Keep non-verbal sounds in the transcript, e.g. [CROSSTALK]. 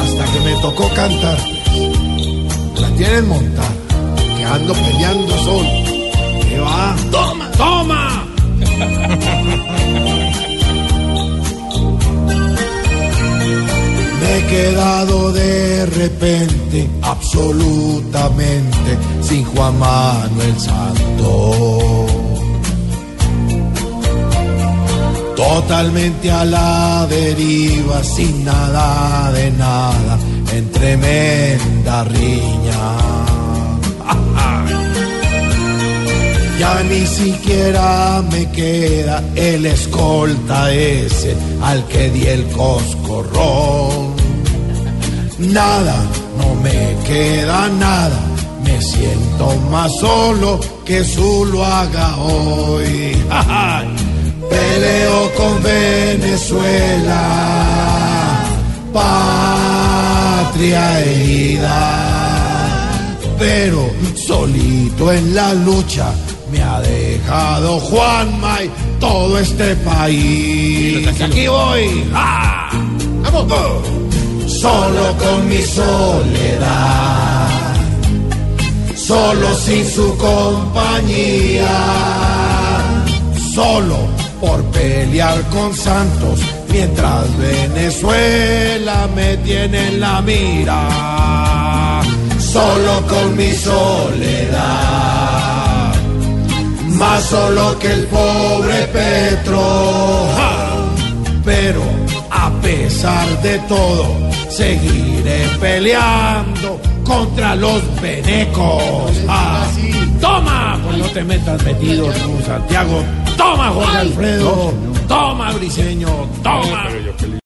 Hasta que me tocó cantar. La tienen montada. Que ando peleando solo. ¿Qué va? ¡Toma! ¡Toma! Me he quedado de repente, absolutamente, sin Juan Manuel Santo. Totalmente a la deriva, sin nada de nada, en tremenda riña. [LAUGHS] Ya ni siquiera me queda el escolta ese al que di el coscorrón. Nada, no me queda nada, me siento más solo que lo haga hoy. [LAUGHS] Peleo con Venezuela, patria herida, pero solito en la lucha me ha dejado Juanma y todo este país. Aquí voy. ¡Ah! ¡Vamos! Solo con mi soledad, solo sin su compañía, solo por pelear con Santos, mientras Venezuela me tiene en la mira. Solo con mi soledad, más solo que el pobre Petro. Pero a pesar de todo, seguiré peleando contra los venecos. ¡Ja! Toma, pues no te metas metido Santiago. Toma, Jorge Alfredo. Toma, Briseño. Toma.